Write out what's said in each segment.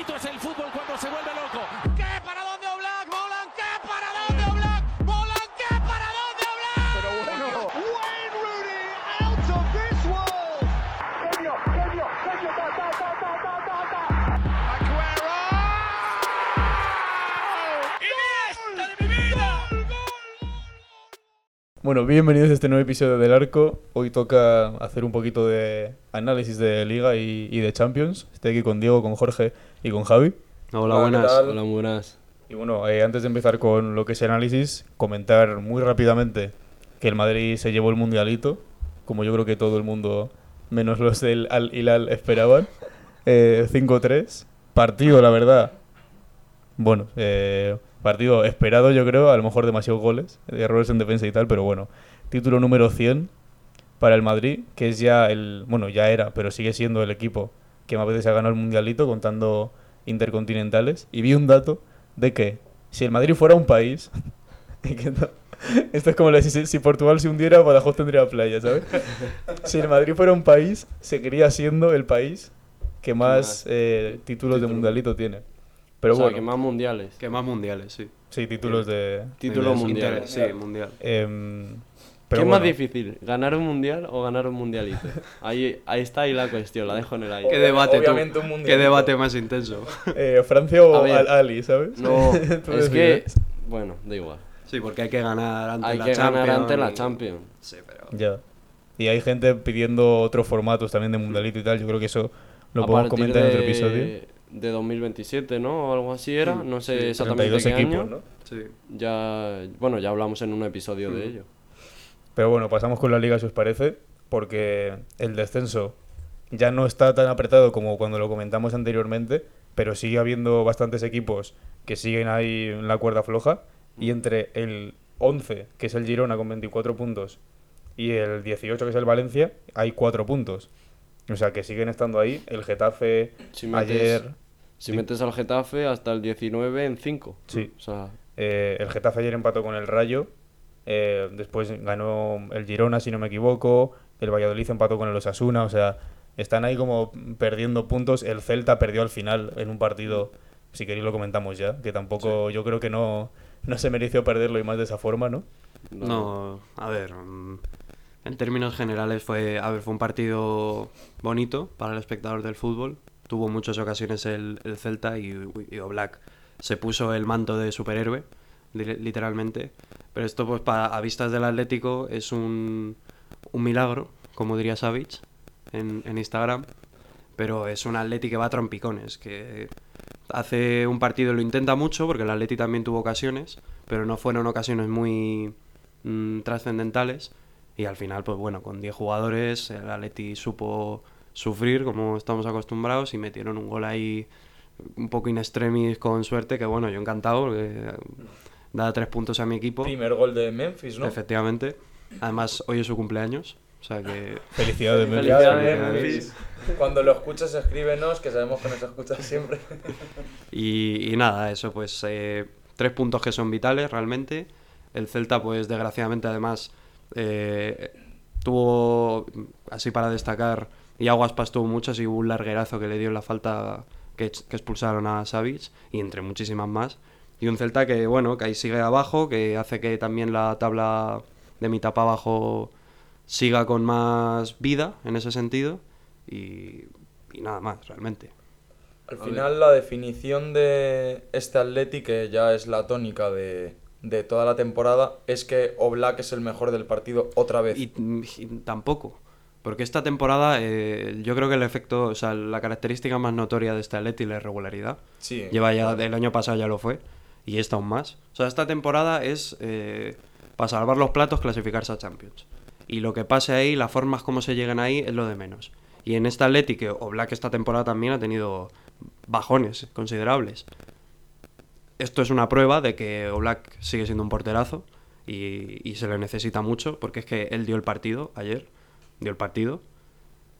bonito es el fútbol Bueno, bienvenidos a este nuevo episodio del Arco. Hoy toca hacer un poquito de análisis de Liga y, y de Champions. Estoy aquí con Diego, con Jorge y con Javi. Hola, Hola, ¿qué buenas. Hola, muy buenas. Y bueno, eh, antes de empezar con lo que es análisis, comentar muy rápidamente que el Madrid se llevó el mundialito, como yo creo que todo el mundo, menos los del Al Hilal, esperaban. Eh, 5-3. Partido, la verdad. Bueno, eh, partido esperado, yo creo, a lo mejor demasiados goles, errores en defensa y tal, pero bueno. Título número 100 para el Madrid, que es ya el. Bueno, ya era, pero sigue siendo el equipo que más veces ha ganado el mundialito, contando intercontinentales. Y vi un dato de que si el Madrid fuera un país. esto es como si, si Portugal se hundiera, Badajoz tendría playa, ¿sabes? si el Madrid fuera un país, seguiría siendo el país que más más eh, títulos de mundialito tiene. Pero o sea, bueno, que más mundiales. Que más mundiales, sí. sí, títulos de. Títulos mundiales. Sí, mundial. em, ¿Qué es más difícil? ¿Ganar un mundial o ganar un mundialito? Ahí, ahí está ahí la cuestión, la dejo en el aire. ¿Qué debate tú? obviamente un ¿Qué mundialito. debate más intenso? eh, Francia o ver. Ali, ¿sabes? No, es que. Bueno, da igual. Sí, porque hay que ganar ante Hay la que Champions. ganar ante la y- Champions. Sí, pero... Ya. Y hay gente pidiendo otros formatos también de mundialito y tal. Yo creo que eso lo A podemos comentar en otro episodio. De 2027, ¿no? O algo así era. No sé exactamente 32 qué equipos, año. ¿no? Sí. Ya, bueno, ya hablamos en un episodio de ello. Pero bueno, pasamos con la liga si os parece, porque el descenso ya no está tan apretado como cuando lo comentamos anteriormente, pero sigue habiendo bastantes equipos que siguen ahí en la cuerda floja. Y entre el 11, que es el Girona con 24 puntos, y el 18, que es el Valencia, hay 4 puntos. O sea que siguen estando ahí. El Getafe Si metes, ayer. Si metes al Getafe hasta el 19 en 5. Sí. O sea, Eh, el Getafe ayer empató con el Rayo. eh, después ganó el Girona, si no me equivoco. El Valladolid empató con el Osasuna. O sea, están ahí como perdiendo puntos. El Celta perdió al final en un partido. Si queréis lo comentamos ya. Que tampoco, yo creo que no, no se mereció perderlo y más de esa forma, ¿no? No, a ver, mm, en términos generales fue, a ver, fue un partido bonito para el espectador del fútbol. Tuvo muchas ocasiones el, el Celta y, y se puso el manto de superhéroe, li- literalmente. Pero esto, pues, pa- a vistas del Atlético es un, un milagro, como diría Savic en, en Instagram. Pero es un Atleti que va a trompicones, que hace un partido lo intenta mucho, porque el Atleti también tuvo ocasiones, pero no fueron ocasiones muy mm, trascendentales. Y al final, pues bueno, con 10 jugadores, el Atleti supo sufrir como estamos acostumbrados y metieron un gol ahí un poco in extremis con suerte, que bueno, yo encantado, porque da tres puntos a mi equipo. Primer gol de Memphis, Efectivamente. Además, hoy es su cumpleaños, o sea que... Felicidades, Memphis. Felicidades, Memphis. Cuando lo escuchas, escríbenos, que sabemos que nos escuchas siempre. Y, y nada, eso pues eh, tres puntos que son vitales realmente. El Celta pues desgraciadamente además eh, tuvo, así para destacar, y Aguaspas tuvo muchas y hubo un larguerazo que le dio la falta que, ex- que expulsaron a Savic y entre muchísimas más. Y un Celta que bueno, que ahí sigue abajo, que hace que también la tabla de mitad para abajo siga con más vida en ese sentido. Y, y nada más, realmente. Al final la definición de este Atleti, que ya es la tónica de, de toda la temporada, es que Oblak es el mejor del partido otra vez. Y, y tampoco. Porque esta temporada, eh, yo creo que el efecto, o sea, la característica más notoria de este Atleti es la irregularidad. Sí, Lleva ya, el año pasado ya lo fue, y esta aún más. O sea, esta temporada es, eh, para salvar los platos, clasificarse a Champions. Y lo que pase ahí, las formas como se llegan ahí, es lo de menos. Y en esta Atleti, que Oblak esta temporada también ha tenido bajones considerables. Esto es una prueba de que Oblak sigue siendo un porterazo y, y se le necesita mucho, porque es que él dio el partido ayer, dio el partido,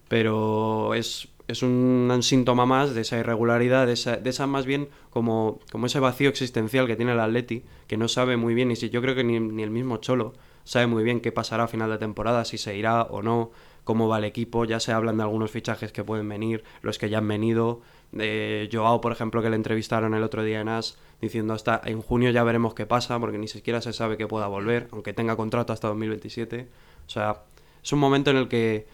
pero es, es un, síntoma más de esa irregularidad, de esa, de esa más bien como, como ese vacío existencial que tiene el Atleti, que no sabe muy bien, y si yo creo que ni, ni el mismo Cholo sabe muy bien qué pasará a final de temporada, si se irá o no, cómo va el equipo, ya se hablan de algunos fichajes que pueden venir, los que ya han venido, De Joao, por ejemplo, que le entrevistaron el otro día en AS, diciendo hasta en junio ya veremos qué pasa, porque ni siquiera se sabe que pueda volver, aunque tenga contrato hasta 2027. O sea, es un momento en el que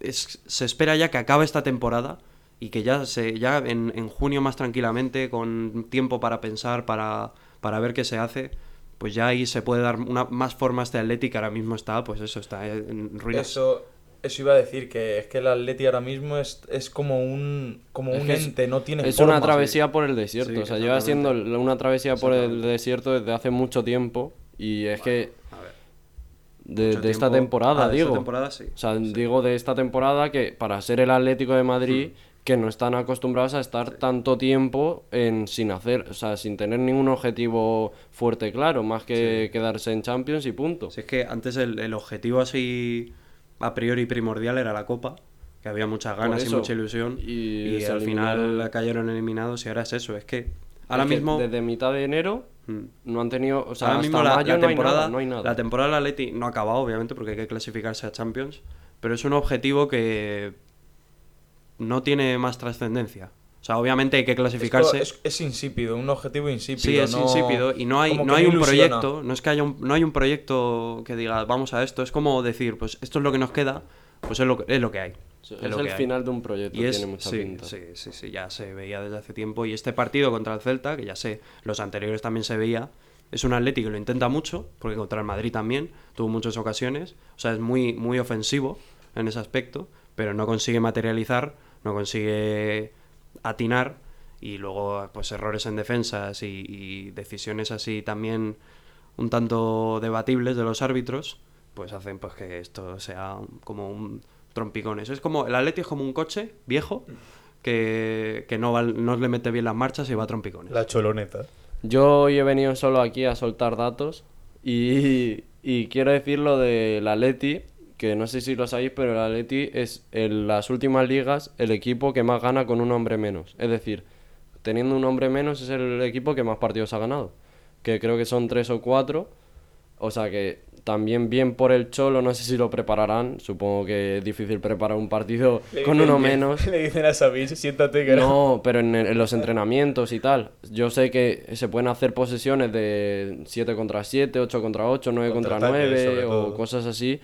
es- se espera ya que acabe esta temporada y que ya, se, ya en, en junio más tranquilamente, con tiempo para pensar, para, para ver qué se hace, pues ya ahí se puede dar una, más forma a este Atleti que ahora mismo está, pues eso, está en ruinas. Eso, eso iba a decir, que es que el Atleti ahora mismo es, es como un, como Es un es- ente, no tiene Es forma. una travesía por el desierto. Sí, o sea, lleva siendo una travesía por el desierto desde hace mucho tiempo. Y es que. De, esta temporada, Ah, de digo. esta temporada sí. O sea, Sí. digo de esta temporada que para ser el Atlético de Madrid, que no están acostumbrados a estar tanto tiempo en, sin hacer, o sea, sin tener ningún objetivo fuerte claro, más que quedarse en Champions y punto. Si es que antes el, el objetivo así a priori primordial era la Copa, que había muchas ganas y mucha ilusión, Y y, al final eliminaron. cayeron eliminados y ahora es eso, es que ahora mismo... Desde mitad de enero Mm. no han tenido, o sea, ahora hasta mismo la, mayo la no, hay temporada, nada, no hay nada. la temporada del Atleti no ha acabado, obviamente, porque hay que clasificarse a Champions, pero es un objetivo que no tiene más trascendencia. O sea, obviamente hay que clasificarse. es, es insípido, un objetivo insípido. Sí, es no- insípido y no hay, no hay un ilusiona. proyecto, no es que haya un, no hay un proyecto que diga vamos a esto, es como decir, pues esto es lo que nos queda, pues es lo que, es lo que hay. Es el hay. final de un proyecto, Y es, tiene mucha sí, pinta. sí, sí, sí, ya se veía desde hace tiempo. Y este partido contra el Celta, que ya sé, los anteriores también se veía, es un Atlético que lo intenta mucho, porque contra el Madrid también tuvo muchas ocasiones. O sea, es muy, muy ofensivo en ese aspecto, pero no consigue materializar, no consigue atinar. Y luego, pues errores en defensas y, y decisiones así también un tanto debatibles de los árbitros, pues hacen pues que esto sea como un trompicones. Es como, el Atleti es como un coche viejo que, que no, va- no le mete bien las marchas y va a trompicones. La choloneta. Yo hoy he venido solo aquí a soltar datos y, y quiero decir lo del Atleti, que no sé si lo sabéis, pero el Atleti es en las últimas ligas el equipo que más gana con un hombre menos. Es decir, teniendo un hombre menos es el equipo que más partidos ha ganado, que creo que son tres o cuatro. O sea que también bien por el Cholo, no sé si lo prepararán. Supongo que es difícil preparar un partido con uno menos. Le dicen a Savich, siéntate que No, pero en, el- en los entrenamientos y tal. Yo sé que se pueden hacer posesiones de 7 contra 7, 8 contra 8, 9 contra Contraataques, 9 sobre o cosas así.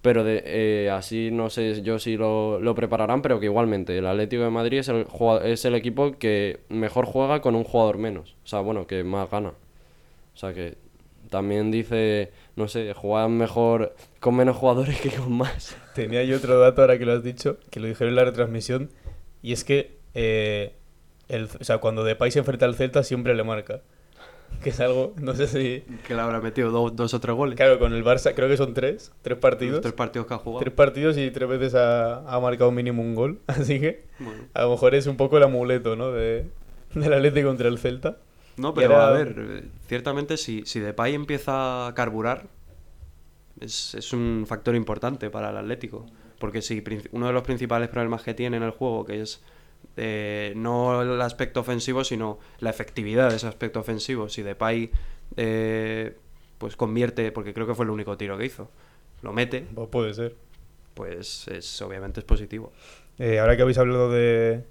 Pero de, eh, así no sé yo si lo, lo prepararán, pero que igualmente el Atlético de Madrid es el, es el equipo que mejor juega con un jugador menos. O sea, bueno, que más gana. O sea que también dice, no sé, juegan mejor con menos jugadores que con más. Tenía yo otro dato ahora que lo has dicho, que lo dijeron en la retransmisión, y es que eh, el, o sea, cuando Depay se enfrenta al Celta siempre le marca. Que es algo, no sé si... Que le habrá metido do- dos o tres goles. Claro, con el Barça creo que son tres, tres Los partidos. tres partidos que ha jugado. Tres partidos y tres veces ha, ha marcado mínimo un gol. Así que Bueno. a lo mejor es un poco el amuleto, ¿no? De, del Atlético contra el Celta. No, pero a ver, ciertamente si, si Depay empieza a carburar, es, es un factor importante para el Atlético. Porque si uno de los principales problemas que tiene en el juego, que es eh, no el aspecto ofensivo, sino la efectividad de ese aspecto ofensivo, si Depay eh, pues convierte, porque creo que fue el único tiro que hizo, lo mete, Pues puede ser. pues es, obviamente es positivo. Eh, ahora que habéis hablado de,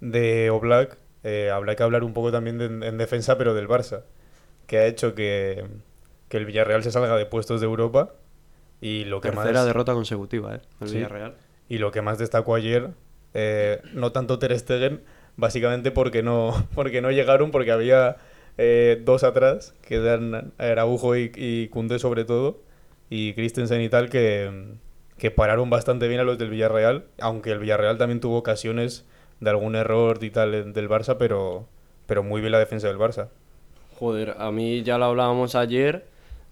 de Oblak, eh, habrá que hablar un poco también de- en defensa, pero del Barça, que ha hecho que, que el Villarreal se salga de puestos de Europa y lo que Tercera más derrota consecutiva, ¿eh? El Sí. Villarreal. y lo que más destacó ayer, eh, no tanto Ter Stegen, básicamente porque no porque no llegaron, porque había eh, dos atrás, que eran Araujo y, y Koundé sobre todo, y Christensen y tal, que, que pararon bastante bien a los del Villarreal, aunque el Villarreal también tuvo ocasiones de algún error y tal del Barça, pero, pero muy bien la defensa del Barça. Joder, a mí ya lo hablábamos ayer,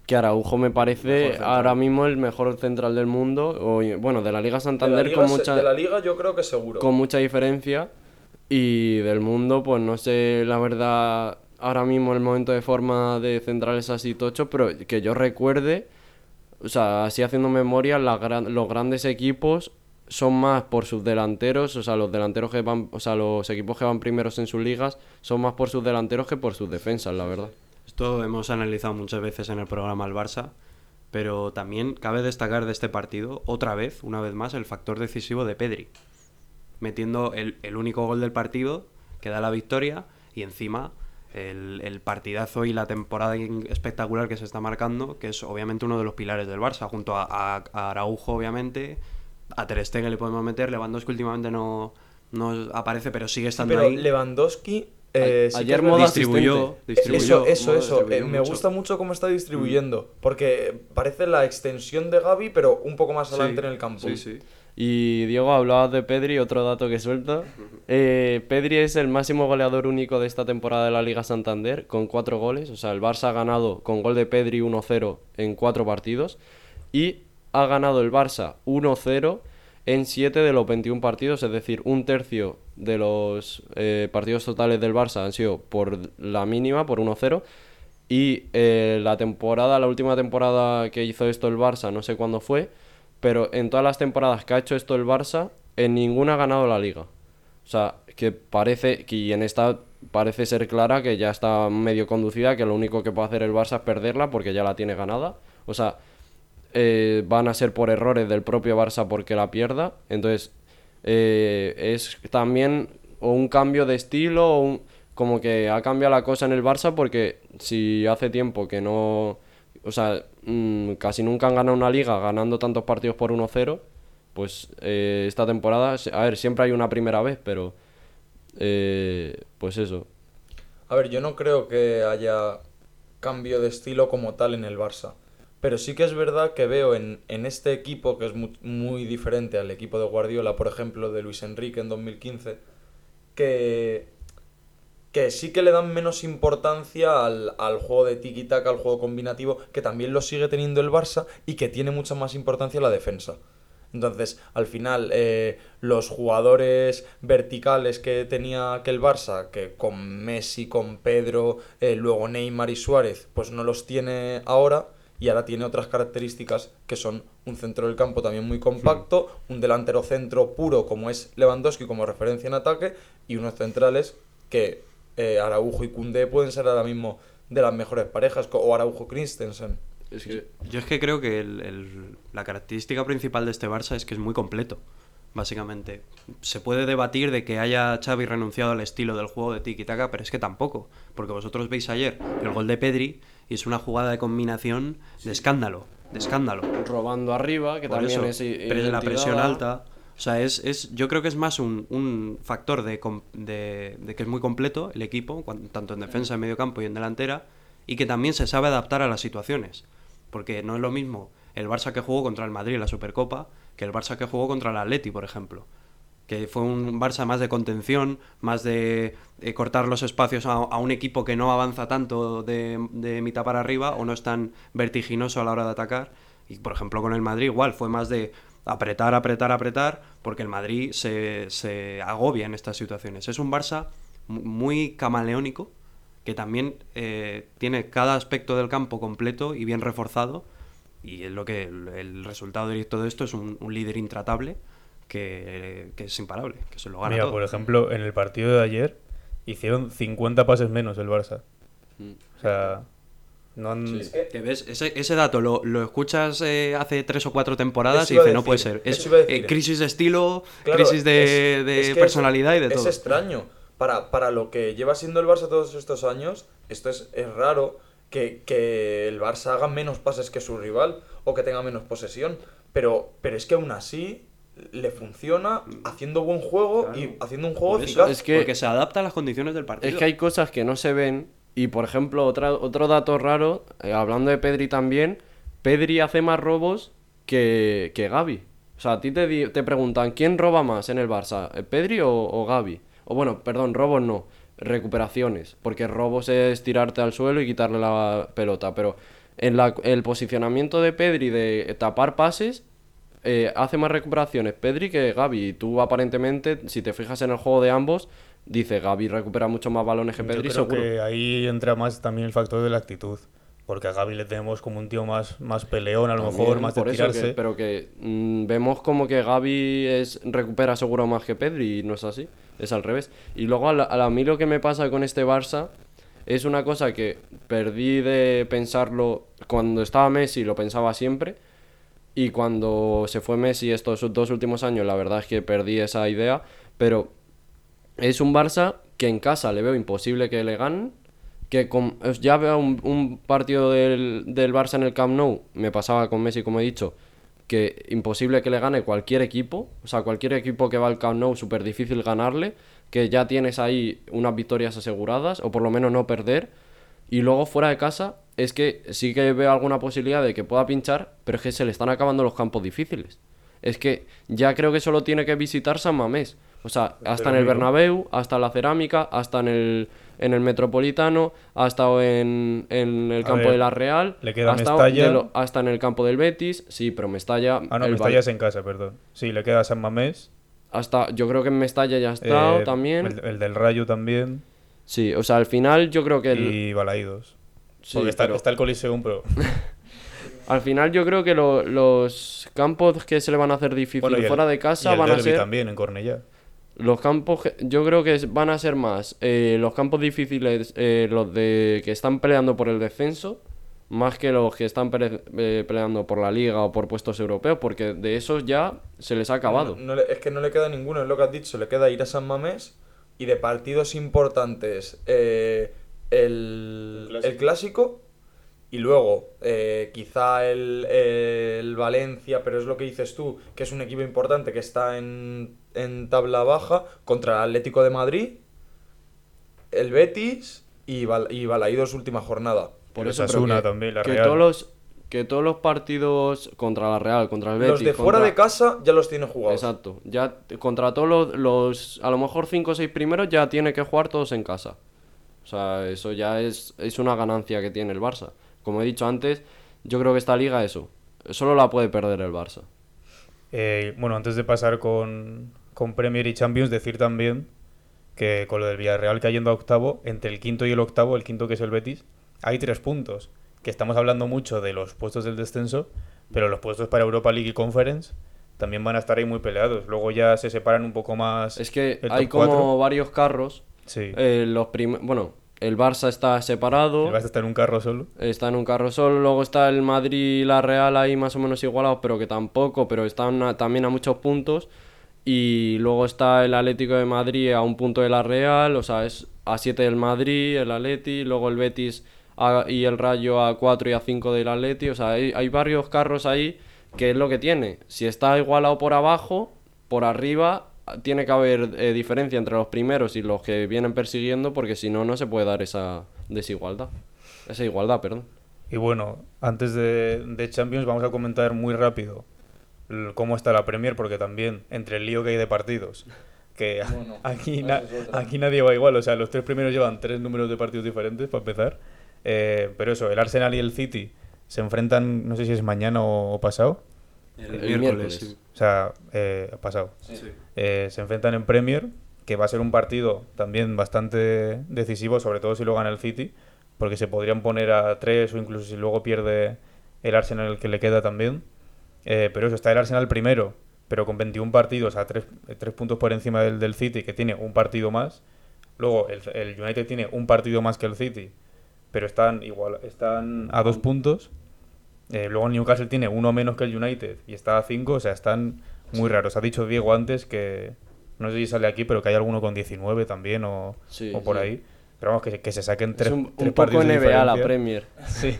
que Araujo me parece ahora mismo el mejor central del mundo, o, bueno, de la Liga De la Santander Liga con, se- mucha, de la Liga yo creo que seguro. con mucha diferencia, y del mundo, pues no sé, la verdad, ahora mismo el momento de forma de centrales así tocho, pero que yo recuerde, o sea, así haciendo memoria, gran- los grandes equipos son más por sus delanteros, o sea, los delanteros que van, o sea, los equipos que van primeros en sus ligas son más por sus delanteros que por sus defensas, la verdad. Esto hemos analizado muchas veces en el programa al Barça, pero también cabe destacar de este partido, otra vez, una vez más, el factor decisivo de Pedri. metiendo el, el único gol del partido que da la victoria y encima el, el partidazo y la temporada espectacular que se está marcando, que es obviamente uno de los pilares del Barça, junto a Araujo obviamente, a Ter Stegen le podemos meter, Lewandowski últimamente no, no aparece, pero sigue estando Pero ahí. Lewandowski. eh, sí Ayer verdad- distribuyó, Eso, eso, eso. eh, me gusta mucho cómo está distribuyendo. Porque parece la extensión de Gaby, pero un poco más Sí, adelante en el campo. Sí, sí. Y Diego, hablabas de Pedri, otro dato que suelta. Eh, Pedri es el máximo goleador único de esta temporada de la Liga Santander, con cuatro goles. O sea, el Barça ha ganado con gol de Pedri 1-0 en cuatro partidos. Y ha ganado el Barça 1-0 en 7 de los 21 partidos, es decir, un tercio de los eh, partidos totales del Barça han sido por la mínima, por 1-0. Y eh, la temporada, la última temporada que hizo esto el Barça, no sé cuándo fue, pero en todas las temporadas que ha hecho esto el Barça, en ninguna ha ganado la liga. O sea, que parece, que en esta parece ser clara que ya está medio conducida, que lo único que puede hacer el Barça es perderla porque ya la tiene ganada. O sea, eh, van a ser por errores del propio Barça porque la pierda. Entonces, eh, es también o un cambio de estilo o como que ha cambiado la cosa en el Barça porque si hace tiempo que no... O sea, mm, casi nunca han ganado una liga ganando tantos partidos por 1-0, pues eh, esta temporada, a ver, siempre hay una primera vez, pero... pues eso. A ver, yo no creo que haya cambio de estilo como tal en el Barça. Pero sí que es verdad que veo en, en este equipo, que es mu- muy, diferente al equipo de Guardiola, por ejemplo, de Luis Enrique en 2015, que, que sí que le dan menos importancia al, al juego de tiki-taka, al juego combinativo, que también lo sigue teniendo el Barça y que tiene mucha más importancia la defensa. Entonces, al final, eh, los jugadores verticales que tenía que el Barça, que con Messi, con Pedro, eh, luego Neymar y Suárez, pues no los tiene ahora y ahora tiene otras características que son un centro del campo también muy compacto, un delantero centro puro como es Lewandowski como referencia en ataque y unos centrales que eh, Araujo y Koundé pueden ser ahora mismo de las mejores parejas, o Araujo Christensen. Es que... Yo es que creo que el- el- la característica principal de este Barça es que es muy completo, básicamente. Se puede debatir de que haya Xavi renunciado al estilo del juego de tiki-taka, pero es que tampoco, porque vosotros veis ayer el gol de Pedri y es una jugada de combinación de escándalo, de escándalo. Robando arriba, que Por también eso, es pero de la presión alta. O sea, es, es, yo creo que es más un, un factor de, de, de que es muy completo el equipo, tanto en defensa, en medio campo y en delantera, y que también se sabe adaptar a las situaciones. Porque no es lo mismo el Barça que jugó contra el Madrid en la Supercopa que el Barça que jugó contra el Atleti, por ejemplo. Que fue un Barça más de contención, más de, de cortar los espacios a, un equipo que no avanza tanto de, mitad para arriba o no es tan vertiginoso a la hora de atacar. Y por ejemplo con el Madrid igual, fue más de apretar, apretar, apretar, porque el Madrid se, se agobia en estas situaciones. Es un Barça mu- muy camaleónico, que también eh, tiene cada aspecto del campo completo y bien reforzado. Y es lo que el, el resultado directo de esto es un líder intratable que, que es imparable, que se lo gana Mira, todo. por ejemplo, en el partido de ayer hicieron 50 pases menos el Barça. Mm. O sea, no han... Que ves, ese, ese dato lo, lo escuchas eh, hace tres o cuatro temporadas y dices, no puede ser. Es eh, crisis de estilo, Claro, crisis de, es- de es que personalidad es- y de todo. Es extraño. Para, para lo que lleva siendo el Barça todos estos años, esto es, es raro que, que el Barça haga menos pases que su rival o que tenga menos posesión. Pero, pero es que aún así le funciona haciendo buen juego y haciendo un juego eficaz. Es que- porque se adapta a las condiciones del partido. Es que hay cosas que no se ven. Y por ejemplo, otra, otro dato raro, eh, hablando de Pedri también, Pedri hace más robos que, que Gavi. O sea, a ti te, te preguntan, ¿quién roba más en el Barça? ¿eh, ¿Pedri o, o Gavi? O bueno, perdón, robos no, recuperaciones. Porque robos es tirarte al suelo y quitarle la pelota. Pero en la- el posicionamiento de Pedri de tapar pases, eh, hace más recuperaciones Pedri que Gavi. Y tú aparentemente, si te fijas en el juego de ambos, dice Gavi recupera mucho más balones que Yo Pedri, creo seguro. que ahí entra más también el factor de la actitud. Porque a Gaby le tenemos como un tío más, más peleón, a lo También, mejor, más de por eso tirarse. que- pero que mm, vemos como que Gavi es, recupera seguro más que Pedri y no es así, es al revés. Y luego a, la- a mí lo que me pasa con este Barça es una cosa que perdí de pensarlo cuando estaba Messi, lo pensaba siempre. Y cuando se fue Messi estos dos últimos años, la verdad es que perdí esa idea. pero es un Barça que en casa le veo imposible que le ganen. Que con, ya veo un, un partido del, del Barça en el Camp Nou, me pasaba con Messi, como he dicho, que imposible que le gane cualquier equipo. O sea, cualquier equipo que va al Camp Nou, súper difícil ganarle. Que ya tienes ahí unas victorias aseguradas, o por lo menos no perder. Y luego fuera de casa, es que sí que veo alguna posibilidad de que pueda pinchar, pero es que se le están acabando los campos difíciles. Es que ya creo que solo tiene que visitar San Mamés. O sea, hasta en el. Bernabéu, hasta en la Cerámica, hasta en el, en el Metropolitano, ha estado en, en el campo ver, de la Real, le queda ha estado Mestalla. lo- hasta en el campo del Betis, sí, pero Mestalla... Ah, no, el Mestalla es en casa, perdón. Sí, le queda San Mamés. hasta, yo creo que en Mestalla ya ha estado eh, también. El, el del Rayo también. Sí, o sea, al final yo creo que... el- Y Balaídos. Sí, Porque está, pero- está el Coliseum, pero... Al final yo creo que lo- los campos que se le van a hacer difícil Bueno, y el- fuera de y casa el van a derbi ser... también, en Cornellá. Los campos, yo creo que van a ser más eh, los campos difíciles, eh, los de que están peleando por el descenso, más que los que están eh, peleando por la liga o por puestos europeos, porque de esos ya se les ha acabado. No es que no le queda ninguno, es lo que has dicho. Le queda ir a San Mamés y de partidos importantes eh, el, El clásico. el clásico y luego eh, quizá el, el Valencia, pero es lo que dices tú, que es un equipo importante que está en, en tabla baja contra el Atlético de Madrid, el Betis y, Bal y Balaídos última jornada. Por eso Osasuna que, también, la que Real. todos los que todos los partidos contra la Real, contra el Betis, Los de fuera contra- de casa ya los tiene jugados. Exacto. Ya contra todos los, los- a lo mejor 5 o 6 primeros ya tiene que jugar todos en casa. O sea, eso ya es, es una ganancia que tiene el Barça. Como he dicho antes, yo creo que esta liga eso. Solo la puede perder el Barça. Eh, bueno, antes de pasar con, con Premier y Champions, decir también que con lo del Villarreal cayendo a octavo, entre el quinto y el octavo, el quinto que es el Betis, hay tres puntos. Que estamos hablando mucho de los puestos del descenso, pero los puestos para Europa League y Conference también van a estar ahí muy peleados. Luego ya se separan un poco más. Es que hay como varios carros. Sí. Eh, los prim- bueno, el Barça está separado. El Barça está en un carro solo. Está en un carro solo, luego está el Madrid y la Real ahí más o menos igualados, pero que tampoco, pero están a- también a muchos puntos. Y luego está el Atlético de Madrid a un punto de la Real, o sea, es a 7 del Madrid, el Atleti, luego el Betis a- y el Rayo a 4 y a 5 del Atleti, o sea, hay, hay varios carros ahí que es lo que tiene. Si está igualado por abajo, por arriba tiene que haber eh, diferencia entre los primeros y los que vienen persiguiendo, porque si no, no se puede dar esa desigualdad. Esa igualdad, perdón. Y bueno, antes de, de Champions vamos a comentar muy rápido cómo está la Premier, porque también entre el lío que hay de partidos, que Bueno, aquí, na- es aquí nadie va igual, o sea, los tres primeros llevan tres números de partidos diferentes para empezar. Eh, pero eso, el Arsenal y el City se enfrentan, no sé si es mañana o pasado, El, El miércoles, o sea, eh, pasado. Sí. Eh, se enfrentan en Premier, que va a ser un partido también bastante decisivo, sobre todo si lo gana el City, porque se podrían poner a tres o incluso si luego pierde el Arsenal el que le queda también. Eh, pero eso, está el Arsenal primero, pero con 21 partidos a tres, tres puntos por encima del, del City, que tiene un partido más. Luego el, el United tiene un partido más que el City, pero están igual, están a dos puntos. Eh, luego el Newcastle tiene uno menos que el United y está a 5, o sea, están muy raros. Ha dicho Diego antes que, no sé si sale aquí, pero que hay alguno con 19 también o, Sí, o por sí. ahí. Pero vamos, que, que se saquen tres, es un, tres un poco partidos de NBA la. Premier. Sí.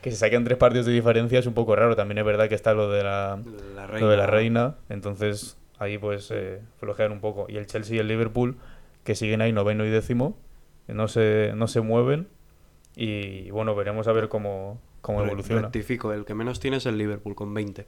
que se saquen tres partidos de diferencia es un poco raro. También es verdad que está lo de la, La lo de la reina. Entonces ahí pues eh, flojean un poco. Y el Chelsea y el Liverpool, que siguen ahí noveno y décimo, no se, no se mueven. Y bueno, veremos a ver cómo, cómo Re- evoluciona. Rectifico, el que menos tiene es el Liverpool con 20.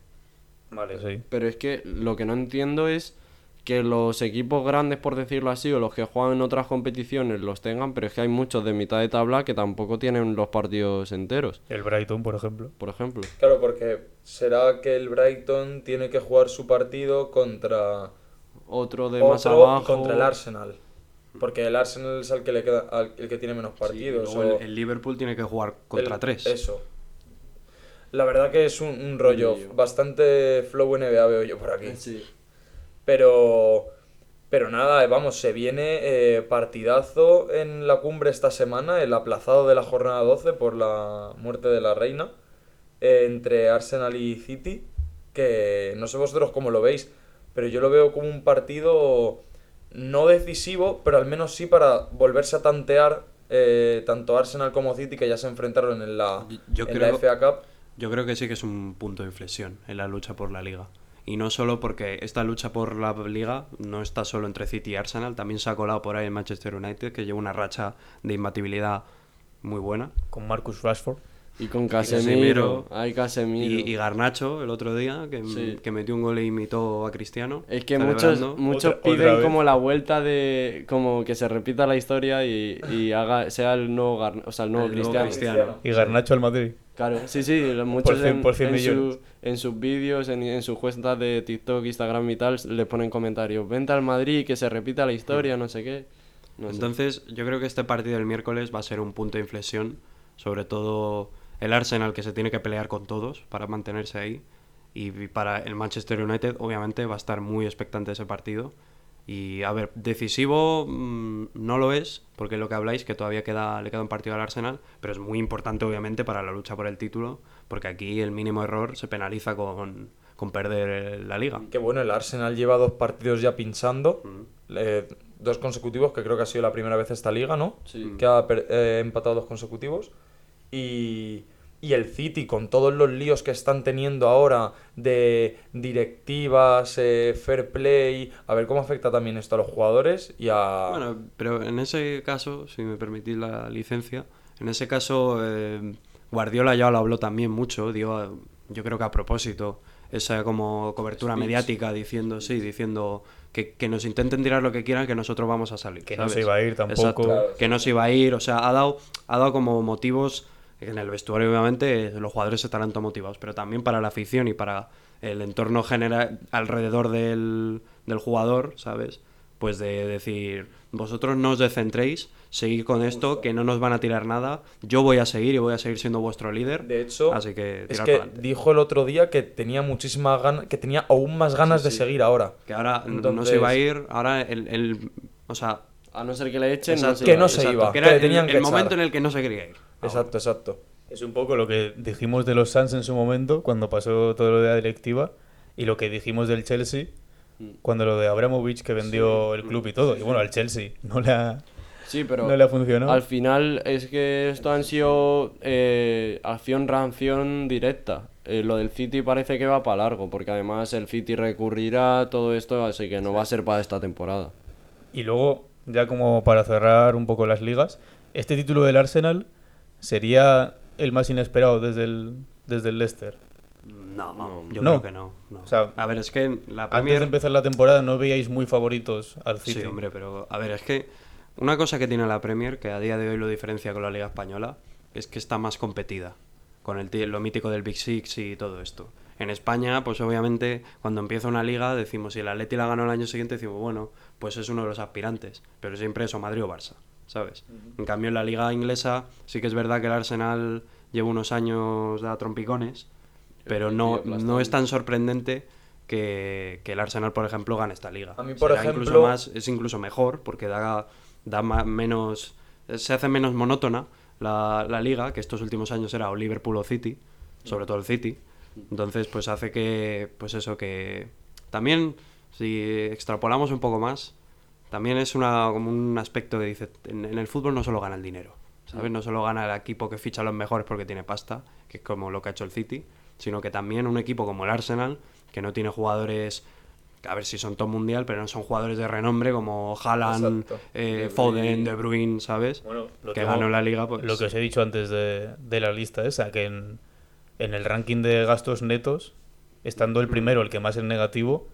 Vale, sí. Pero es que lo que no entiendo es que los equipos grandes, por decirlo así, o los que juegan en otras competiciones los tengan, pero es que hay muchos de mitad de tabla que tampoco tienen los partidos enteros, El Brighton, por ejemplo. por ejemplo. Claro, porque será que el Brighton tiene que jugar su partido contra Otro de más otro y abajo. contra el Arsenal. Porque el Arsenal es el que le queda al- el que tiene menos partidos. luego o el, el Liverpool tiene que jugar contra el- tres. Eso. La verdad que es un, un rollo bastante flow NBA veo yo por aquí. Sí. Pero pero nada, eh, vamos, se viene eh, partidazo en la cumbre esta semana, el aplazado de la jornada 12 por la muerte de la reina, eh, entre Arsenal y City, que no sé vosotros cómo lo veis, pero yo lo veo como un partido no decisivo, pero al menos sí para volverse a tantear eh, tanto Arsenal como City, que ya se enfrentaron en la, Yo en creo- la FA Cup. Yo creo que sí que es un punto de inflexión en la lucha por la liga. Y no solo porque esta lucha por la liga no está solo entre City y Arsenal, también se ha colado por ahí el Manchester United, que lleva una racha de imbatibilidad muy buena. Con Marcus Rashford. Y con Casemiro. Casemiro. Hay Casemiro. Y, y Garnacho el otro día, que, Sí. que metió un gol e imitó a Cristiano. Es que muchos, celebrando. muchos Otra- otra piden vez. como la vuelta de. como que se repita la historia y, y haga, sea el nuevo, Gar- o sea, el nuevo El nuevo Cristiano. Cristiano. Y Garnacho al Madrid. Claro, sí, sí, muchos cien- en, por cien en su- millones. en sus vídeos, en, en sus cuentas de TikTok, Instagram y tal, le ponen comentarios. Vente al Madrid, que se repita la historia, no sé qué. No sé. Entonces, yo creo que este partido del miércoles va a ser un punto de inflexión, sobre todo el Arsenal que se tiene que pelear con todos para mantenerse ahí y para el Manchester United obviamente va a estar muy expectante ese partido y a ver, decisivo mm, no lo es, porque lo que habláis que todavía queda le queda un partido al Arsenal, pero es muy importante obviamente para la lucha por el título, porque aquí el mínimo error se penaliza con, con perder la liga. Que bueno, el Arsenal lleva dos partidos ya pinchando, eh, dos consecutivos, que creo que ha sido la primera vez esta liga, ¿no? Sí. Que ha per- eh, empatado dos consecutivos. Y, y el City, con todos los líos que están teniendo ahora de directivas, eh, fair play, a ver cómo afecta también esto a los jugadores y a... Bueno, pero en ese caso, si me permitís la licencia, en ese caso eh, Guardiola ya lo habló también mucho, dio, yo creo que a propósito, esa como cobertura mediática diciendo, sí, diciendo que, que nos intenten tirar lo que quieran, que nosotros vamos a salir. Que no se iba a ir tampoco. Exacto, Claro, que no se iba a ir, o sea, ha dado, ha dado como motivos, en el vestuario obviamente los jugadores estarán todos motivados, pero también para la afición y para el entorno general alrededor del, del jugador, ¿sabes? Pues de decir, vosotros no os descentréis, seguid con esto, que no nos van a tirar nada, yo voy a seguir y voy a seguir siendo vuestro líder. De hecho, así que es que dijo el otro día que tenía muchísimas ganas, que tenía aún más ganas de seguir ahora. Que ahora no se iba a ir, ahora el, el- o sea, A no ser que le echen, exacto, no se que iba a no se exacto, iba, que que era le tenían el, que momento en el que no se quería ir. Exacto, exacto. Es un poco lo que dijimos de los Suns en su momento, cuando pasó todo lo de la directiva, y lo que dijimos del Chelsea, cuando lo de Abramovich que vendió el club y todo. Y bueno, al Chelsea no le ha, Sí, pero no le ha funcionado. al final es que esto han sido eh, acción-reacción directa. Eh, lo del City parece que va para largo, porque además el City recurrirá a todo esto, así que no va a ser para esta temporada. Y luego, ya como para cerrar un poco las ligas, este título del Arsenal sería el más inesperado desde el, desde el Leicester. No, yo No. creo que no. no. O sea, a ver, es que la Antes de empezar la temporada no veíais muy favoritos al City. Sí, hombre, pero a ver, es que una cosa que tiene la Premier, que a día de hoy lo diferencia con la Liga Española, es que está más competida, con el, lo mítico del Big Six y todo esto. En España, pues obviamente, cuando empieza una liga, decimos, si el Atleti la ganó el año siguiente, decimos, bueno, pues es uno de los aspirantes, pero siempre es o Madrid o Barça, ¿sabes? En cambio, en la liga inglesa sí que es verdad que el Arsenal lleva unos años a trompicones, pero no, no es tan sorprendente que, que el Arsenal, por ejemplo, gane esta liga. A mí, por Será incluso ejemplo- más, es incluso mejor porque da, da ma- menos se hace menos monótona la, la liga, que estos últimos años era o Liverpool o City, sobre todo el City. Entonces, pues hace que, pues eso, que también, si extrapolamos un poco más, también es una, como un aspecto que dice, en, en el fútbol no solo gana el dinero, ¿sabes? No solo gana el equipo que ficha a los mejores porque tiene pasta, que es como lo que ha hecho el City, sino que también un equipo como el Arsenal, que no tiene jugadores a ver si son top mundial, pero no son jugadores de renombre como Haaland, eh, Foden, De Bruyne, ¿sabes? Bueno, lo que tengo- ganó la liga, pues... Lo que os he dicho antes de, de la lista esa, que en, en el ranking de gastos netos, estando el primero, el que más es negativo,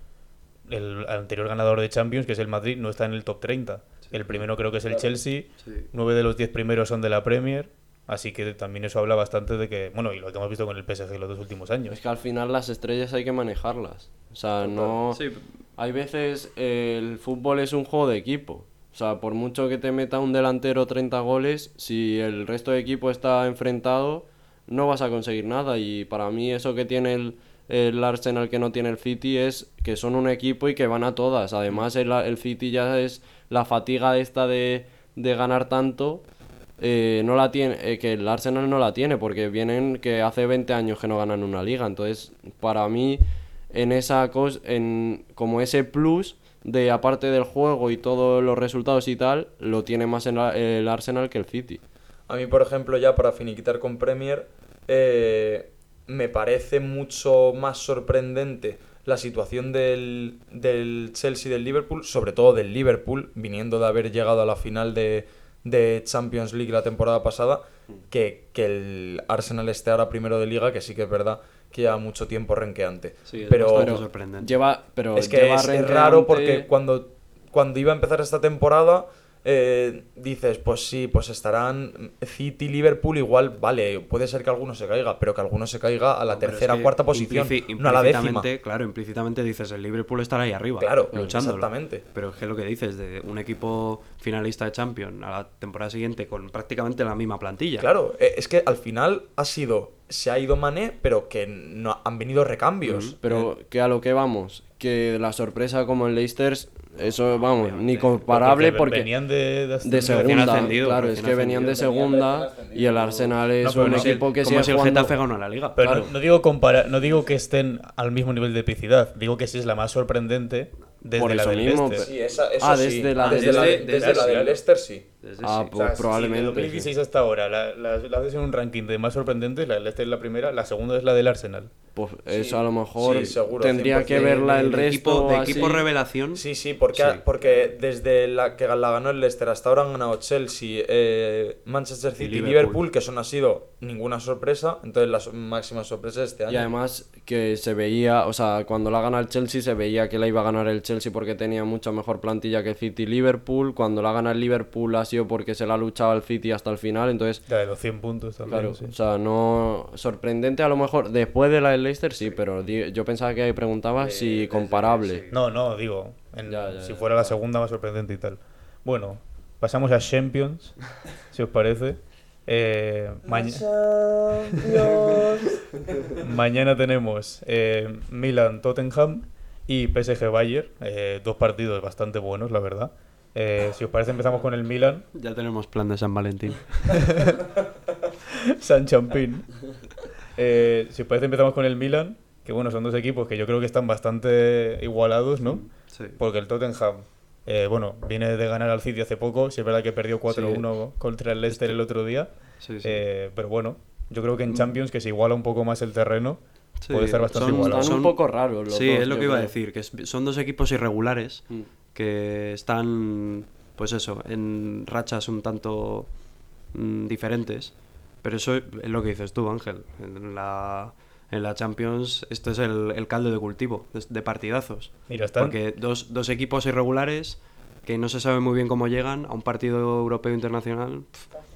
el anterior ganador de Champions, que es el Madrid, no está en el top 30. El primero creo que es el Chelsea, Sí. nueve de los diez primeros son de la Premier, así que también eso habla bastante de que, bueno, y lo que hemos visto con el PSG los dos últimos años. Es que al final las estrellas hay que manejarlas. O sea, no... Sí, Hay veces eh, el fútbol es un juego de equipo. O sea, por mucho que te meta un delantero 30 goles, si el resto de equipo está enfrentado, no vas a conseguir nada. Y para mí eso que tiene el, el Arsenal que no tiene el City es que son un equipo y que van a todas. Además, el, el City ya es la fatiga esta de, de ganar tanto. eh, no la tiene, eh, que el Arsenal no la tiene, porque vienen que hace 20 años que no ganan una liga. Entonces, para mí, en esa cosa, en como ese plus, de aparte del juego y todos los resultados y tal, lo tiene más en la- el Arsenal que el City. A mí, por ejemplo, ya para finiquitar con Premier, eh, me parece mucho más sorprendente la situación del, del Chelsea y del Liverpool, sobre todo del Liverpool, viniendo de haber llegado a la final de, de Champions League la temporada pasada, que, que el Arsenal esté ahora primero de liga, que sí que es verdad que lleva mucho tiempo renqueante. Sí, es pero bastante sorprendente. Lleva, pero es que lleva es, es renqueante- raro porque cuando, cuando iba a empezar esta temporada eh, dices, pues sí, pues estarán City, Liverpool, igual, vale, puede ser que alguno se caiga, pero que alguno se caiga a la No, tercera, es que cuarta posición, no a la décima. implícitamente, Claro, implícitamente dices el Liverpool estará ahí arriba. Claro, luchándolo. exactamente. Pero es que lo que dices de un equipo finalista de Champions a la temporada siguiente con prácticamente la misma plantilla. Claro, eh, es que al final ha sido, se ha ido Mané, pero que no han venido recambios. Pero Eh, que a lo que vamos, que la sorpresa como el Leicester, eso vamos, ni Obviamente. comparable porque venían de, de de segunda, ascendido, claro, es que venían de segunda y el Arsenal es No, un no, equipo que sigue si el jugando- Getafe ganó la liga. Pero claro. no, no digo compara no digo que estén al mismo nivel de epicidad, digo que sí es la más sorprendente desde Por la eso del mismo, Leicester. Sí, esa, eso Ah, sí. desde la- desde, la, desde- desde desde- la del. Leicester sí. Desde Ah, sí. pues O sea, probablemente. de 2016 hasta ahora, la, la, la haces en un ranking de más sorprendentes, la del Leicester es la primera, la segunda es la del Arsenal. Pues eso a lo mejor sí, seguro, tendría que 100%. verla el de resto equipo, de así. equipo revelación. Sí, sí, porque, Sí. porque desde la que la ganó el Leicester hasta ahora han ganado Chelsea, eh, Manchester City y Liverpool. Liverpool. que eso no ha sido ninguna sorpresa. Entonces, las máximas sorpresas este año. Y además que se veía, o sea, cuando la gana el Chelsea se veía que la iba a ganar el Chelsea porque tenía mucha mejor plantilla que City y Liverpool. Cuando la gana el Liverpool ha sido porque se la ha luchado al City hasta el final. Entonces, La de los 100 puntos también. claro, sí. o sea, no sorprendente a lo mejor después de la del Leicester sí, pero di- yo pensaba que ahí preguntaba si comparable. No, no, digo, en- Ya, ya, si ya. fuera la segunda más sorprendente y tal. Bueno, pasamos a Champions, si os parece. Eh, maña- Mañana tenemos eh, Milan-Tottenham y PSG-Bayern, eh, dos partidos bastante buenos, la verdad. Eh, si os parece empezamos con el Milan, Ya tenemos plan de San Valentín. San Champín. Eh, si os parece empezamos con el Milan, que bueno, son dos equipos que yo creo que están bastante igualados, ¿no? Sí. Porque el Tottenham, eh, bueno, viene de ganar al City hace poco. Si es verdad que perdió 4-1 contra el Leicester el otro día. Sí, sí. Eh, pero bueno, yo creo que en Champions, que se iguala un poco más el terreno, Sí, puede estar bastante son- igualado. Están un Son- poco raros los Sí, dos, es lo que iba a decir, que son dos equipos irregulares Mm. que están, pues eso, en rachas un tanto mm, diferentes. Pero eso es lo que dices tú, Ángel. En la, en la Champions esto es el, el caldo de cultivo de, partidazos. Mira, están- Porque dos, dos equipos irregulares que no se sabe muy bien cómo llegan a un partido europeo internacional,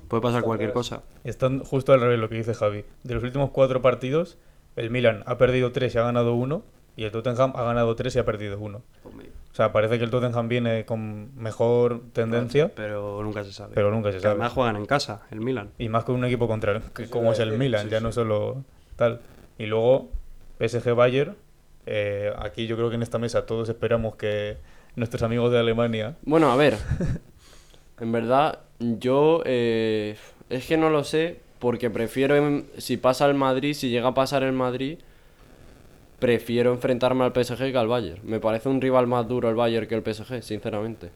puede pasar cualquier cosa. Están justo al revés lo que dice Javi. De los últimos cuatro partidos, el Milan ha perdido tres y ha ganado uno. Y el Tottenham ha ganado tres y ha perdido uno. O sea, parece que el Tottenham viene con mejor tendencia, Pero nunca se sabe. pero nunca se sabe. Además juegan en casa, el Milan. Y más con un equipo contra que como es el Milan, ya no solo tal. Y luego PSG Bayern. eh, aquí yo creo que en esta mesa todos esperamos que nuestros amigos de Alemania. Bueno, a ver. en verdad, yo eh, es que no lo sé porque prefiero, si pasa el Madrid, si llega a pasar el Madrid, prefiero enfrentarme al PSG que al Bayern. Me parece un rival más duro el Bayern que el PSG, sinceramente.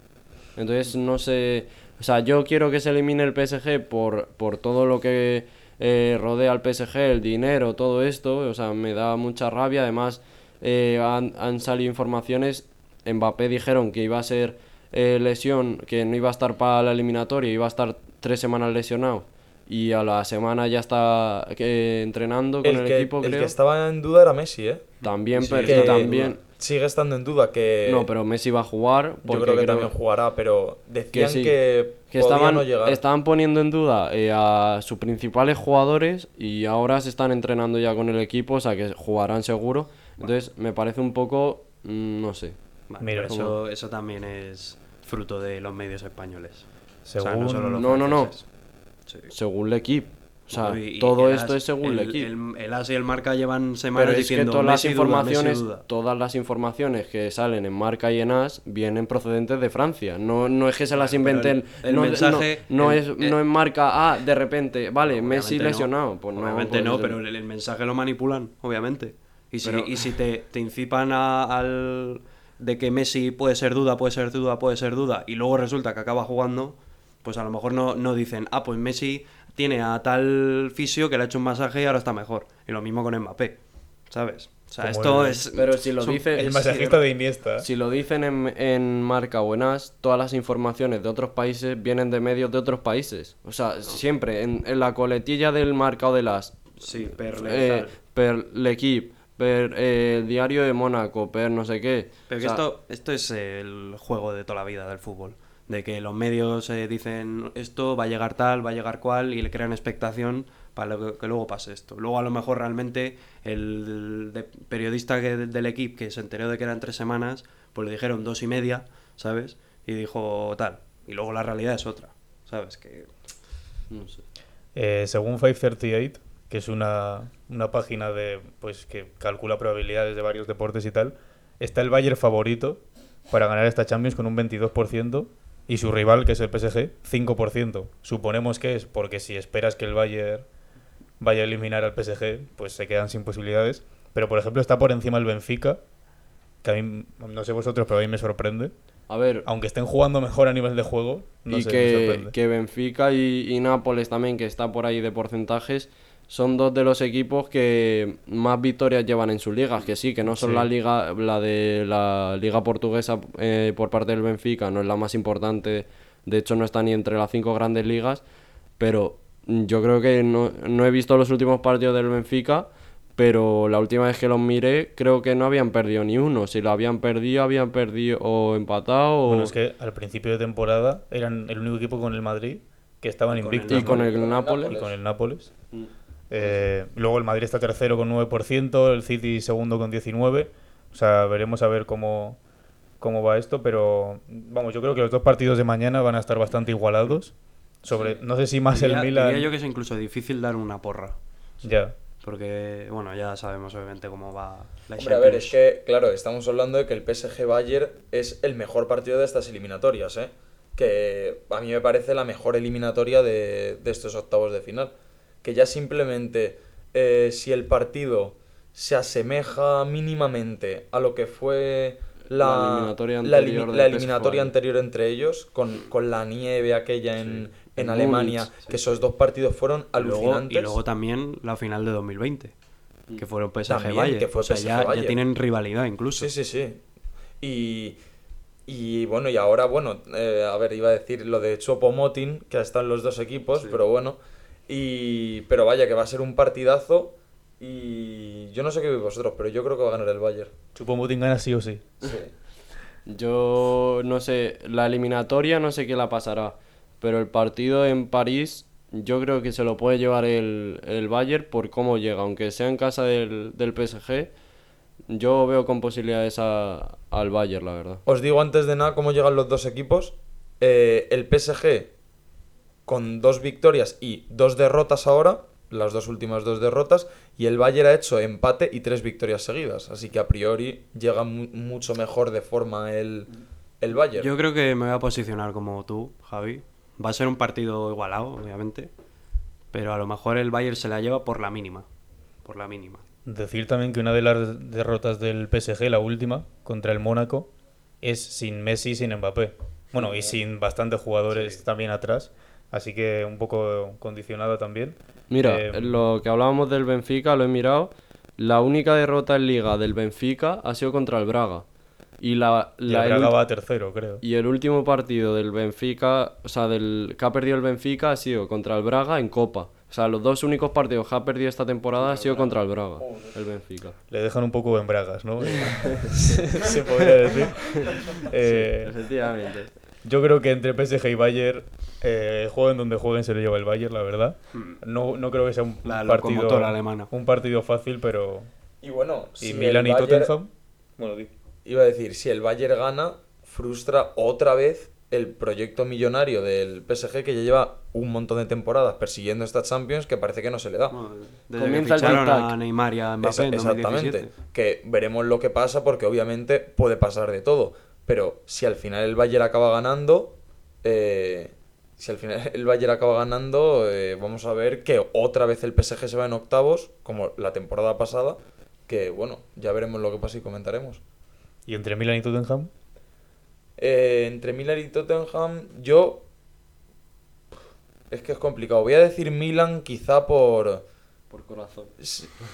Entonces, no sé. O sea, yo quiero que se elimine el PSG por, por todo lo que eh, rodea al PSG, el dinero, todo esto. O sea, me da mucha rabia. Además, eh, han, han salido informaciones. Mbappé dijeron que iba a ser eh, lesión, que no iba a estar para la eliminatoria, iba a estar tres semanas lesionado. Y a la semana ya está eh, entrenando con el, El, que, equipo, el creo. que estaba en duda era Messi, ¿eh? También, Sí, pero también. Sigue estando en duda que. No, pero Messi va a jugar. Yo creo que también jugará, pero decían sí, que, que estaban, no llegar. estaban poniendo en duda eh, a sus principales jugadores y ahora se están entrenando ya con el equipo, o sea que jugarán seguro. Entonces me parece un poco, mm, no sé. Vale, Mira, pero eso, eso también es fruto de los medios españoles. O sea, Según- no solo los No, no, no. Sí. Según el equipo. O sea, Y- todo esto As- es según el, el, equipo. el, el As y el Marca llevan semanas Pero es que diciendo todas las informaciones, duda. todas las informaciones que salen en Marca y en As vienen procedentes de Francia. No, no es que se las inventen. el- no, mensaje- no, es, eh, no es Marca. Ah, de repente, vale, Messi no. lesionado. Pues no, obviamente pues no, pero el, el mensaje lo manipulan, obviamente. Y si, Pero- y si te, te incipan a- al, de que Messi puede ser duda, puede ser duda, puede ser duda, y luego resulta que acaba jugando, pues a lo mejor no, no dicen, ah, pues Messi tiene a tal fisio que le ha hecho un masaje y ahora está mejor. Y lo mismo con Mbappé, ¿sabes? O sea, esto el- es... Pero si lo son- dice- El masajista de Iniesta. Si lo dicen en, en marca o en as, todas las informaciones de otros países vienen de medios de otros países. O sea, siempre en, en la coletilla del marca o del as. Sí, Perle, eh, per l'equip, per eh, el diario de Mónaco, per no sé qué. Pero O que esto, esto es el juego de toda la vida del fútbol. De que los medios eh, dicen esto va a llegar tal, va a llegar cual y le crean expectación para que, que luego pase esto. Luego a lo mejor realmente el periodista del equipo que se enteró de que eran tres semanas, pues le dijeron dos y media, ¿sabes? Y dijo tal. Y luego la realidad es otra, ¿sabes? Que no sé. Eh, según 538, que es una, una página de pues que calcula probabilidades de varios deportes y tal, está el Bayern favorito para ganar esta Champions con un 22% y su rival, que es el PSG, 5%. Suponemos que es porque si esperas que el Bayern vaya a eliminar al PSG, pues se quedan sin posibilidades. Pero por ejemplo está por encima el Benfica, que a mí, no sé vosotros, pero a mí me sorprende. A ver, Aunque estén jugando mejor a nivel de juego, no y sé, me que, sorprende. que Benfica y, y Nápoles también, que está por ahí de porcentajes, son dos de los equipos que más victorias llevan en sus ligas. Que sí, que no son Sí. la liga, la de la liga portuguesa eh, por parte del Benfica, no es la más importante. De hecho, no está ni entre las cinco grandes ligas. Pero yo creo que no, no he visto los últimos partidos del Benfica. Pero la última vez que los miré, creo que no habían perdido ni uno. Si lo habían perdido, habían perdido o empatado o... Bueno, es que al principio de temporada eran el único equipo con el Madrid que estaban Y con el invictos. Y con el Nápoles. Y con el Nápoles. Eh, luego el Madrid está tercero con 9%, el City segundo con 19%. O sea, veremos a ver cómo, cómo va esto, pero vamos, yo creo que los dos partidos de mañana van a estar bastante igualados. Sobre, no sé si más diría, el Milan. diría yo que es incluso difícil dar una porra. Ya. Porque, bueno, ya sabemos obviamente cómo va la Hombre, a ver, es que, claro, estamos hablando de que el PSG Bayern es el mejor partido de estas eliminatorias, ¿eh? Que a mí me parece la mejor eliminatoria de, de estos octavos de final. Que ya simplemente, eh, si el partido se asemeja mínimamente a lo que fue la, La eliminatoria anterior la del eliminatoria PSG. anterior entre ellos, con, con la nieve aquella en, en En Alemania, Múnich, que esos dos partidos fueron luego, alucinantes. y luego también la final de 2020, que fueron PSG Bayern. que fue o sea, PSG ya, ya tienen rivalidad incluso. Sí, sí, sí. Y, y bueno, y ahora, bueno, eh, a ver, iba a decir lo de Chopo-Moting, que están los dos equipos, pero bueno. Y, pero vaya, que va a ser un partidazo. Y yo no sé qué veis vosotros, pero yo creo que va a ganar el Bayern. Chupomoting gana sí o sí. Yo no sé, la eliminatoria no sé qué la pasará, pero el partido en París yo creo que se lo puede llevar el, el Bayern por cómo llega, aunque sea en casa del, del PSG, yo veo con posibilidades a- al Bayern, la verdad. Os digo antes de nada cómo llegan los dos equipos. Eh, el PSG con dos victorias y dos derrotas ahora, las dos últimas dos derrotas, y el Bayern ha hecho empate y tres victorias seguidas. Así que a priori llega mu- mucho mejor de forma el, el Bayern. Yo creo que me voy a posicionar como tú, Javi. Va a ser un partido igualado, obviamente. Pero a lo mejor el Bayern se la lleva por la mínima. Por la mínima. Decir también que una de las derrotas del PSG, la última, contra el Mónaco, es sin Messi y sin Mbappé. Bueno, y sin bastantes jugadores también atrás. Así que un poco condicionada también. Mira, Eh, lo que hablábamos del Benfica, lo he mirado, la única derrota en liga del Benfica ha sido contra el Braga. Y la, el el Braga va a tercero, creo. Y el último partido del Benfica, o sea, del que ha perdido el Benfica ha sido contra el Braga en Copa. O sea, los dos únicos partidos que ha perdido esta temporada ha sido contra el Braga, el Benfica. Le dejan un poco en bragas, ¿no? Se podría decir. Eh, Efectivamente. Yo creo que entre PSG y Bayern, eh, jueguen donde jueguen, se lo lleva el Bayern, la verdad. No, no creo que sea un Hmm. La partido, alemana. un partido fácil, pero... Y bueno, ¿Y si Milan el y Tottenham? Bueno, di. Iba a decir, si el Bayern gana, frustra otra vez el proyecto millonario del PSG que ya lleva un montón de temporadas persiguiendo esta Champions que parece que no se le da. Bueno, desde Comienza el que ficharon tic-tac. a Neymar y a Mbappé Esa- en exactamente. 2017. Que veremos lo que pasa porque obviamente puede pasar de todo. Pero si al final el Bayern acaba ganando, eh, si al final el Bayern acaba ganando, eh, vamos a ver que otra vez el PSG se va en octavos, como la temporada pasada. Que bueno, ya veremos lo que pasa y comentaremos. ¿Y entre Milan y Tottenham? Eh, entre Milan y Tottenham, yo. Es que es complicado. Voy a decir Milan quizá por. Por corazón.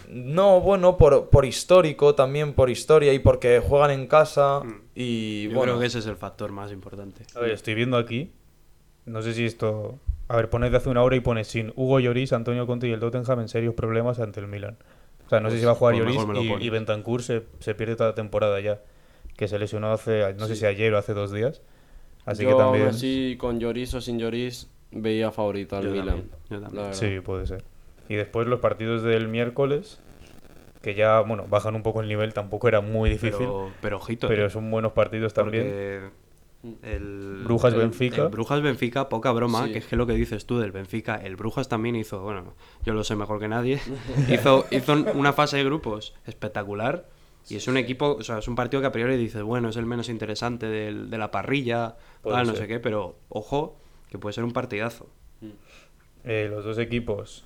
No, bueno, por, por histórico, también por historia y porque juegan en casa. Y Yo bueno, creo que ese es el factor más importante. A ver, estoy viendo aquí. No sé si esto. A ver, pones de hace una hora y pones sin Hugo Lloris, Antonio Conte y el Tottenham en serios problemas ante el Milan. O sea, no sé si va a jugar pues Lloris y, y Bentancur se, se pierde toda la temporada ya. Que se lesionó hace, no sé si ayer o hace dos días. Así yo que también. aún así, con Lloris o sin Lloris, veía favorito al Yo Milan. también, yo también. la verdad. Sí, puede ser. Y después los partidos del miércoles, que ya, bueno, bajan un poco el nivel, tampoco era muy difícil. Pero, pero ojito. pero eh, son buenos partidos también. El, Brujas el- Benfica. el Brujas Benfica, poca broma, Sí. que es que lo que dices tú del Benfica, el Brujas también hizo, bueno, yo lo sé mejor que nadie, hizo, hizo una fase de grupos espectacular y es un equipo, o sea, es un partido que a priori dices, bueno, es el menos interesante del- de la parrilla, tal, no sé qué, pero ojo, que puede ser un partidazo. Eh, los dos equipos.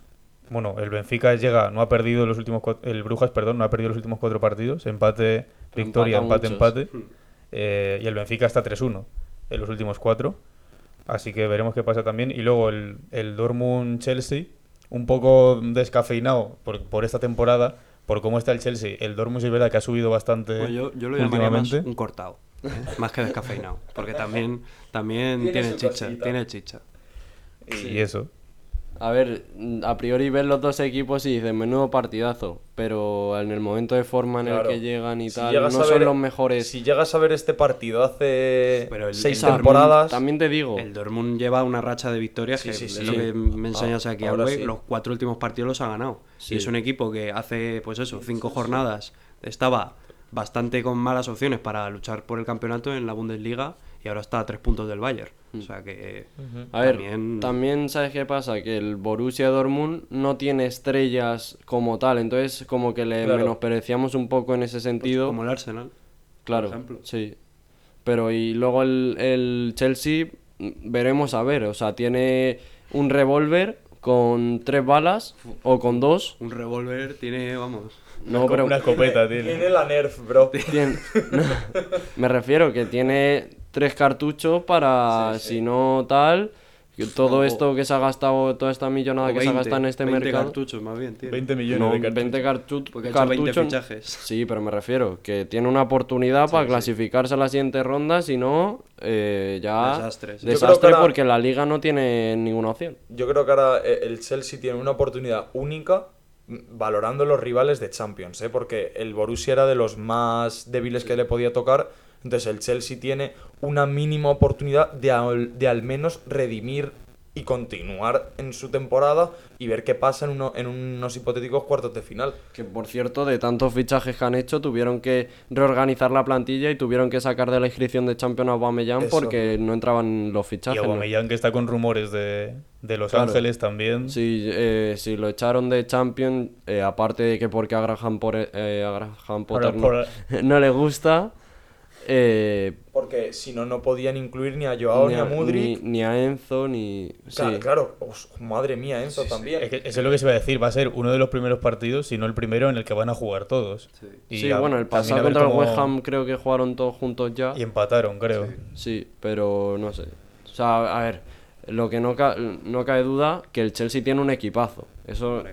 Bueno, el Benfica llega, no ha perdido los últimos el Brujas, perdón, no ha perdido los últimos cuatro partidos, empate, Pero victoria, empate, muchos. empate. Eh, y el Benfica está 3-1 en los últimos cuatro. Así que veremos qué pasa también. Y luego el, el Dortmund-Chelsea, un poco descafeinado por, por esta temporada, por cómo está el Chelsea. El Dortmund es verdad que ha subido bastante Bueno, yo, yo lo llamaría más últimamente. un cortado, ¿eh? más que descafeinado, porque también, también Tiene chicha, cosita. tiene chicha. Y eso. A ver, a priori ves los dos equipos y dices, menudo partidazo, pero en el momento de forma en Claro. el que llegan y Si tal, no son ver- los mejores. Si llegas a ver este partido hace Pero el- seis el Dortmund temporadas. También te digo, El Dortmund lleva una racha de victorias Sí, que sí, es sí. lo que me Ah, enseñas aquí, ahora sí. Los cuatro últimos partidos los ha ganado. Sí. Y es un equipo que hace, pues eso, cinco jornadas estaba bastante con malas opciones para luchar por el campeonato en la Bundesliga y ahora está a tres puntos del Bayern. O sea que a ver, también, también sabes qué pasa, que el Borussia Dortmund no tiene estrellas como tal, entonces como que le Claro. menospreciamos un poco en ese pues, sentido. como el Arsenal. Claro, ejemplo. sí. Pero y luego el, el Chelsea, mm, veremos a ver, o sea, tiene un revólver con tres balas o con dos. Un revólver tiene, vamos, No, pero Una escopeta tiene. Tiene la Nerf, bro. tiene- me refiero que tiene tres cartuchos para Sí, sí. si no tal, que todo O- esto que se ha gastado, toda esta millonada que se ha 20, gastado en este 20 mercado. cartuchos más bien, tío. 20 millones No, de cartuchos. 20 cartu- Porque ha hecho 20 cartuchos. fichajes. Sí, pero me refiero que tiene una oportunidad para clasificarse a la siguiente ronda, si no, eh, ya desastre ahora- porque la liga no tiene ninguna opción. Yo creo que ahora eh, el Chelsea tiene una oportunidad única mm, valorando los rivales de Champions, ¿eh? porque el Borussia era de los más débiles que le podía tocar. Entonces el Chelsea tiene una mínima oportunidad de al, de al menos redimir y continuar en su temporada y ver qué pasa en, uno, en unos hipotéticos cuartos de final. Que por cierto, de tantos fichajes que han hecho, tuvieron que reorganizar la plantilla y tuvieron que sacar de la inscripción de Champions a Aubameyang Eso. porque no entraban los Y fichajes. ¿no? Aubameyang que está con rumores de, de Los Claro. Ángeles también. Sí, eh, si lo echaron de Champions, eh, aparte de que porque a Graham, por, eh, a Graham Potter no, por- no le gusta, eh, Porque si no, no podían incluir ni a Joao ni, a Mudrik. ni, ni a Enzo, ni... Claro, sí. claro. Os- madre mía, Enzo también. Es que eso es lo que se iba a decir, va a ser uno de los primeros partidos, si no el primero, en el que van a jugar todos. Y Sí, a- bueno, el pasado contra el cómo- West Ham creo que jugaron todos juntos ya. Y empataron, creo. Sí, pero no sé. O sea, a ver, lo que no, ca- no cabe duda que el Chelsea tiene un equipazo. Eso.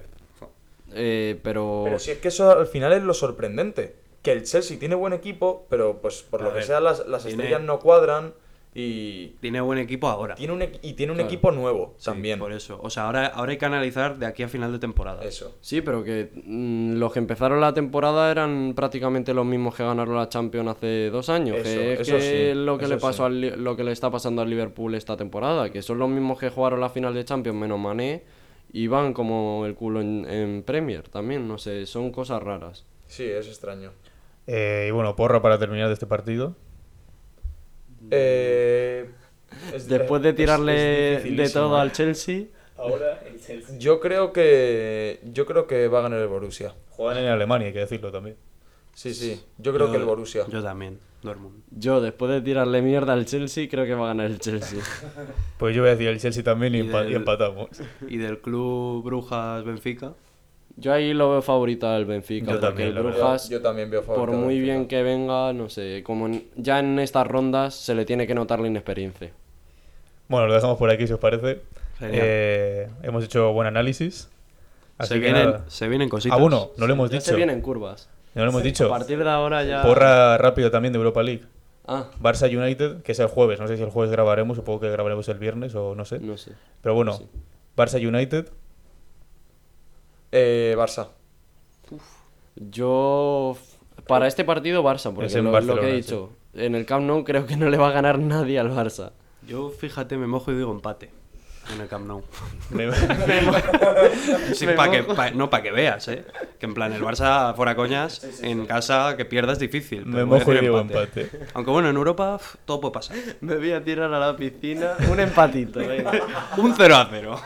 eh, pero. Pero si es que eso al final es lo sorprendente. Que el Chelsea tiene buen equipo, pero pues por A lo que sea las, las tiene- estrellas no cuadran y Tiene buen equipo ahora. tiene un, y tiene un Claro. equipo nuevo Sí, también. Por eso. O sea, ahora, ahora hay que analizar de aquí a final de temporada. Eso. Sí, pero que mm, los que empezaron la temporada eran prácticamente los mismos que ganaron la Champions hace dos años. Eso, que es eso que sí, lo que le pasó sí. al lo que le está pasando al Liverpool esta temporada, que son los mismos que jugaron la final de Champions menos Mané y van como el culo en, en Premier también, no sé, son cosas raras. Sí, es extraño. Eh, y bueno, porra para terminar de este partido. Eh, es- Después de es- es tirarle de todo ¿eh? al Chelsea, Ahora el Chelsea. Yo creo que yo creo que va a ganar el Borussia. Juegan en Alemania, hay que decirlo también. Sí, sí. Yo creo que el Borussia. Yo también, Dortmund. yo después de tirarle mierda al Chelsea, creo que va a ganar el Chelsea. Pues yo voy a decir el Chelsea también y, Y empa- del- y empatamos. Y del club Brujas Benfica. Yo ahí lo veo favorito al Benfica, Yo porque también, el. Brujas, Yo también veo por favorito al muy bien que venga, no sé, como en- ya en estas rondas se le tiene que notar la inexperiencia. Bueno, lo dejamos por aquí si os parece. Genial. Eh, hemos hecho buen análisis. Así se, que vienen, nada. se vienen cositas. Ah, bueno, no lo hemos dicho. se vienen curvas. No lo hemos dicho. A partir de ahora ya... Porra rápido también de Europa League. Ah, Barça United, que es el jueves. No sé si el jueves grabaremos, supongo que grabaremos el viernes o no sé. no sé. Pero bueno, Sí. Barça United. Eh, Barça. Yo... Para este partido Barça, porque Es en lo, lo que he dicho, en el Camp Nou creo que no le va a ganar nadie al Barça. Yo, fíjate, me mojo y digo empate en el Camp Nou. Me- Sí, Me pa que, mojo. pa- no, para que veas, ¿eh? Que en plan, el Barça, fuera coñas, en casa que pierdas difícil. Me mojo y digo empate. Aunque bueno, en Europa todo puede pasar. Me voy a tirar a la piscina. Un empatito, venga. Un 0 a 0.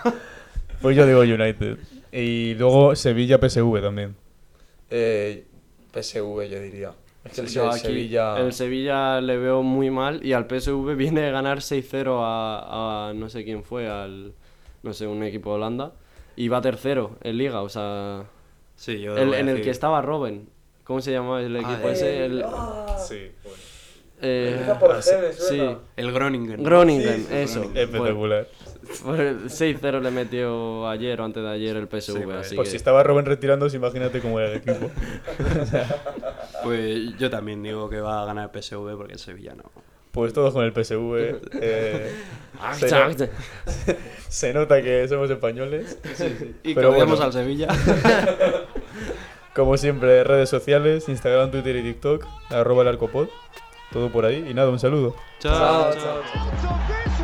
Pues yo digo United. Y luego Sevilla PSV también. Eh, PSV, yo diría. Es que el, Yo aquí Sevilla. El Sevilla le veo muy mal y al PSV viene de ganar 6-0 a, a no sé quién fue, al no sé, un equipo de Holanda y va tercero en liga, o sea, Sí, yo el- en el que estaba Robben. ¿Cómo se llamaba el equipo eh, ese? El, Sí, eh, sí, El Groningen. Groningen, eso. espectacular. Pues 6-0 le metió ayer o antes de ayer el PSV, Sí, así Pues que si estaba Robben retirándose, imagínate cómo era el equipo. Pues yo también digo que va a ganar el PSV porque el Sevilla no. Pues todos con el PSV. eh, Ah, se, no- se nota que somos españoles. Y Pero que bueno. al Sevilla. Como siempre, redes sociales, Instagram, Twitter y TikTok, arroba el arcopod. Todo por ahí. Y nada, un saludo. chao. This one